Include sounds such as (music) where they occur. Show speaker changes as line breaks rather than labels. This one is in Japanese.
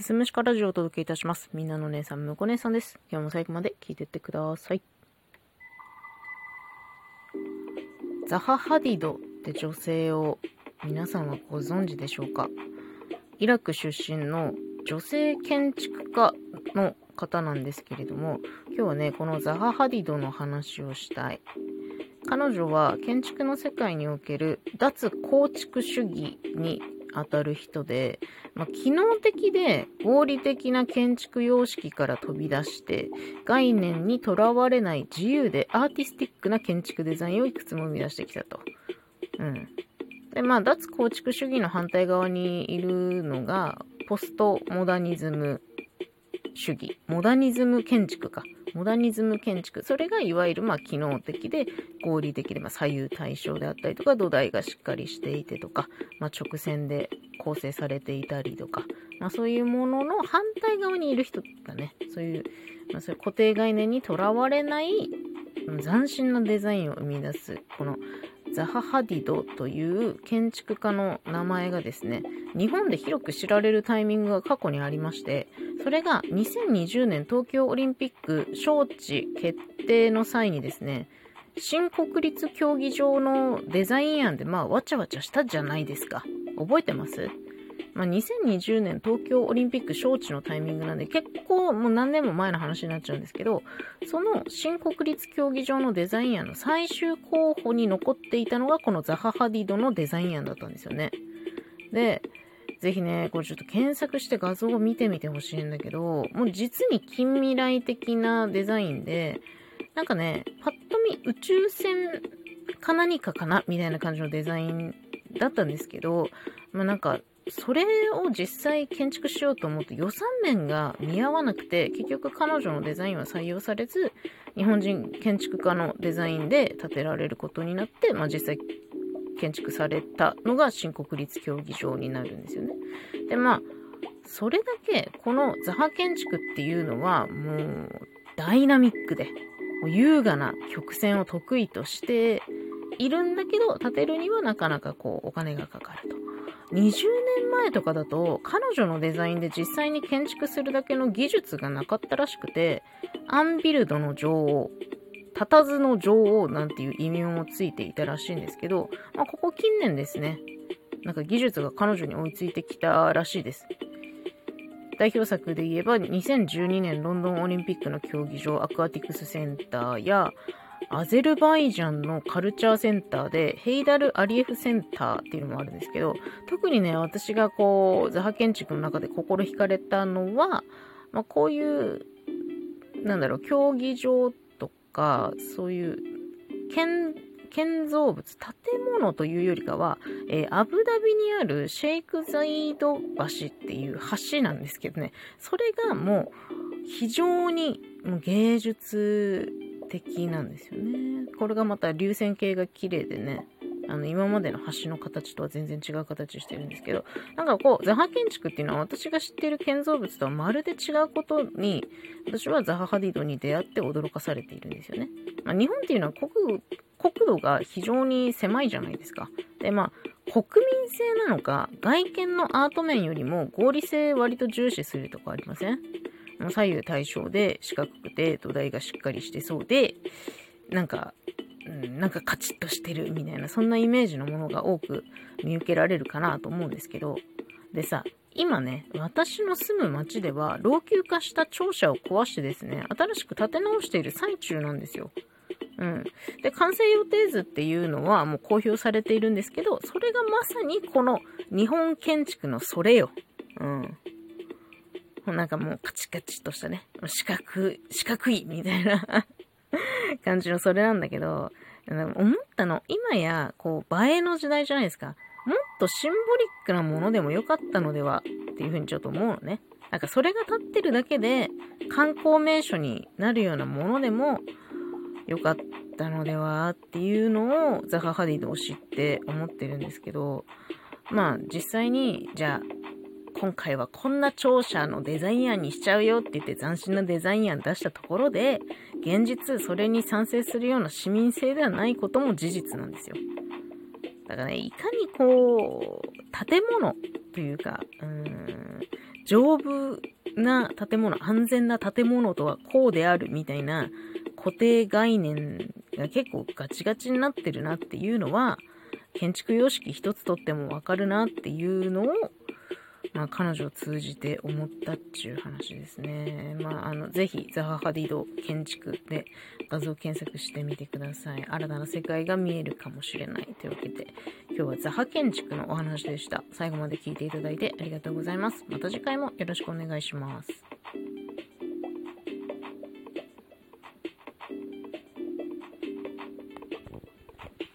すすむしかラジオをお届けいたします。みんなの姉さん、むこ姉さんです。今日も最後まで聞いてってください。ザハ・ハディドって女性を皆さんはご存知でしょうか？イラク出身の女性建築家の方なんですけれども、今日はね、このザハ・ハディドの話をしたい。彼女は建築の世界における脱構築主義に当たる人で、まあ、機能的で合理的な建築様式から飛び出して概念にとらわれない自由でアーティスティックな建築デザインをいくつも生み出してきたと。うん。で、まあ、脱構築主義の反対側にいるのが、ポストモダニズム主義。モダニズム建築か。モダニズム建築。それがいわゆるま機能的で合理的でまあ左右対称であったりとか土台がしっかりしていてとか、まあ、直線で構成されていたりとか、まあ、そういうものの反対側にいる人だね。そういう、まあ、そういう固定概念にとらわれない斬新なデザインを生み出す、このザハ・ハディドという建築家の名前がですね、日本で広く知られるタイミングが過去にありまして、それが2020年東京オリンピック招致決定の際にですね、新国立競技場のデザイン案でまあわちゃわちゃしたじゃないですか。覚えてます？まあ、2020年東京オリンピック招致のタイミングなんで結構もう何年も前の話になっちゃうんですけど、その新国立競技場のデザイン案の最終候補に残っていたのがこのザハ・ハディドのデザイン案だったんですよね。で、ぜひね、これちょっと検索して画像を見てみてほしいんだけど、もう実に近未来的なデザインで、なんかね、パッと見宇宙船か何かかなみたいな感じのデザインだったんですけど、まあなんかそれを実際建築しようと思って予算面が見合わなくて、結局彼女のデザインは採用されず、日本人建築家のデザインで建てられることになって、まあ実際建築されたのが新国立競技場になるんですよね。で、まあ、それだけこのザハ建築っていうのはもうダイナミックで、優雅な曲線を得意としているんだけど、建てるにはなかなかこうお金がかかると。20前とかだと彼女のデザインで実際に建築するだけの技術がなかったらしくて、アンビルドの女王、たたずの女王なんていう異名もついていたらしいんですけど、まあ、ここ近年ですね、なんか技術が彼女に追いついてきたらしいです。代表作で言えば2012年ロンドンオリンピックの競技場アクアティクスセンターやアゼルバイジャンのカルチャーセンターで、ヘイダル・アリエフセンターっていうのもあるんですけど、特にね、私がこう、ザハ建築の中で心惹かれたのは、まあ、こういう、なんだろう、競技場とか、そういう、建、建造物、建物というよりかは、えー、アブダビにあるシェイクザイド橋っていう橋なんですけどね、それがもう非常に芸術的なんですよね。これがまた流線形が綺麗でね、あの、今までの橋の形とは全然違う形してるんですけど、なんかこう、ザハ建築っていうのは私が知ってる建造物とはまるで違うことに、私はザハハディドに出会って驚かされているんですよね。まあ、日本っていうのは国、国土が非常に狭いじゃないですか。で、まあ、国民性なのか、外見のアート面よりも合理性割と重視するとかありません？左右対称で四角くて土台がしっかりしてそうで、なんか、うん、なんかカチッとしてるみたいな、そんなイメージのものが多く見受けられるかなと思うんですけど、でさ、今ね、私の住む町では老朽化した庁舎を壊してですね、新しく建て直している最中なんですよ。うん。で、完成予定図っていうのはもう公表されているんですけど、それがまさにこの日本建築のそれよ。うん。なんかもうカチカチとしたね、四角、四角いみたいな (laughs) 感じのそれなんだけど、思ったの、今や、こう、映えの時代じゃないですか。もっとシンボリックなものでもよかったのではっていうふうにちょっと思うのね。なんかそれが立ってるだけで観光名所になるようなものでもよかったのではっていうのをザハ・ハディドを知って思ってるんですけど、まあ実際にじゃあ今回はこんな庁舎のデザイン案にしちゃうよって言って斬新なデザイン案出したところで、現実それに賛成するような市民性ではないことも事実なんですよ。だからね、いかにこう、建物というか、うーん、丈夫な建物、安全な建物とはこうであるみたいな固定概念が結構ガチガチになってるなっていうのは、建築様式一つとってもわかるなっていうのを、まあ、彼女を通じて思ったっていう話ですね。まあ、あの、ぜひ、ザハ・ハディド建築で画像検索してみてください。新たな世界が見えるかもしれない。というわけで、今日はザハ建築のお話でした。最後まで聞いていただいてありがとうございます。また次回もよろしくお願いします。